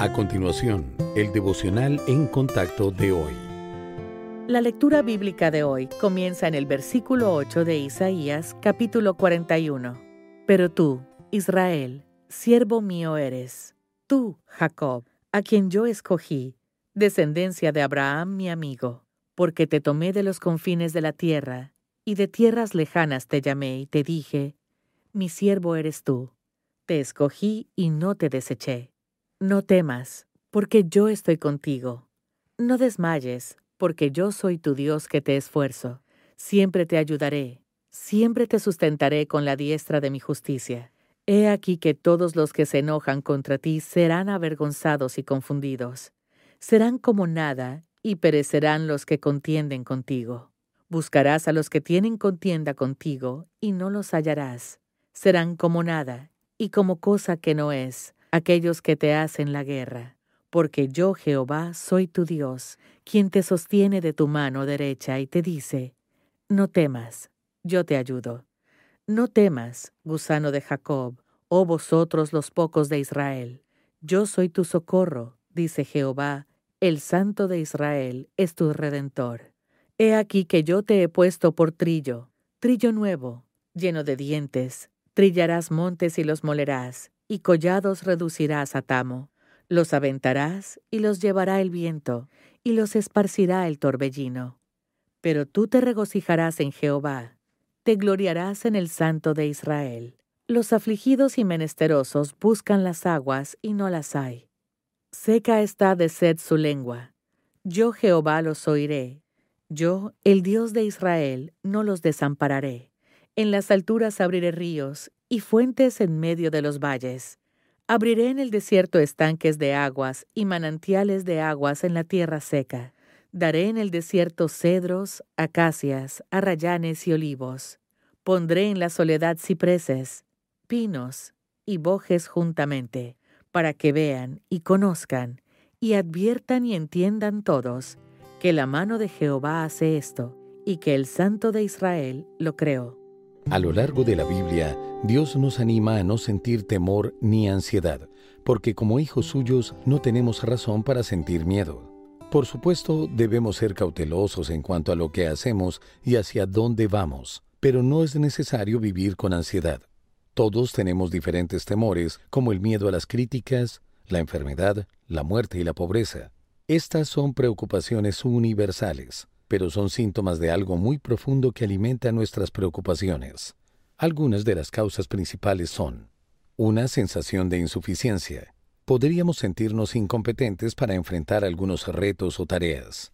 A continuación, el devocional en contacto de hoy. La lectura bíblica de hoy comienza en el versículo 8 de Isaías, capítulo 41. Pero tú, Israel, siervo mío eres, tú, Jacob, a quien yo escogí, descendencia de Abraham mi amigo, porque te tomé de los confines de la tierra, y de tierras lejanas te llamé y te dije, mi siervo eres tú, te escogí y no te deseché. No temas, porque yo estoy contigo. No desmayes, porque yo soy tu Dios que te esfuerzo. Siempre te ayudaré, siempre te sustentaré con la diestra de mi justicia. He aquí que todos los que se enojan contra ti serán avergonzados y confundidos. Serán como nada, y perecerán los que contienden contigo. Buscarás a los que tienen contienda contigo, y no los hallarás. Serán como nada, y como cosa que no es aquellos que te hacen la guerra, porque yo Jehová soy tu Dios, quien te sostiene de tu mano derecha y te dice, no temas, yo te ayudo. No temas, gusano de Jacob, oh vosotros los pocos de Israel, yo soy tu socorro, dice Jehová, el Santo de Israel es tu redentor. He aquí que yo te he puesto por trillo, trillo nuevo, lleno de dientes, trillarás montes y los molerás, y collados reducirás a tamo. Los aventarás y los llevará el viento, y los esparcirá el torbellino. Pero tú te regocijarás en Jehová, te gloriarás en el Santo de Israel. Los afligidos y menesterosos buscan las aguas y no las hay. Seca está de sed su lengua. Yo Jehová los oiré. Yo, el Dios de Israel, no los desampararé. En las alturas abriré ríos y fuentes en medio de los valles. Abriré en el desierto estanques de aguas y manantiales de aguas en la tierra seca. Daré en el desierto cedros, acacias, arrayanes y olivos. Pondré en la soledad cipreses, pinos y bojes juntamente, para que vean y conozcan, y adviertan y entiendan todos, que la mano de Jehová hace esto, y que el Santo de Israel lo creó. A lo largo de la Biblia, Dios nos anima a no sentir temor ni ansiedad, porque como hijos suyos no tenemos razón para sentir miedo. Por supuesto, debemos ser cautelosos en cuanto a lo que hacemos y hacia dónde vamos, pero no es necesario vivir con ansiedad. Todos tenemos diferentes temores, como el miedo a las críticas, la enfermedad, la muerte y la pobreza. Estas son preocupaciones universales pero son síntomas de algo muy profundo que alimenta nuestras preocupaciones. Algunas de las causas principales son una sensación de insuficiencia. Podríamos sentirnos incompetentes para enfrentar algunos retos o tareas.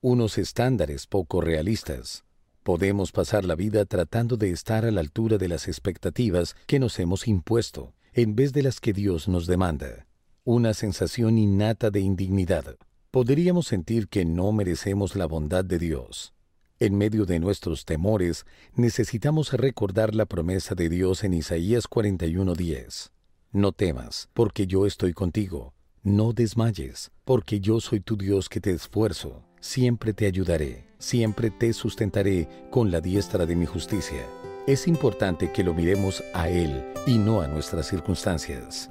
Unos estándares poco realistas. Podemos pasar la vida tratando de estar a la altura de las expectativas que nos hemos impuesto, en vez de las que Dios nos demanda. Una sensación innata de indignidad podríamos sentir que no merecemos la bondad de Dios. En medio de nuestros temores, necesitamos recordar la promesa de Dios en Isaías 41:10. No temas, porque yo estoy contigo. No desmayes, porque yo soy tu Dios que te esfuerzo. Siempre te ayudaré, siempre te sustentaré con la diestra de mi justicia. Es importante que lo miremos a Él y no a nuestras circunstancias.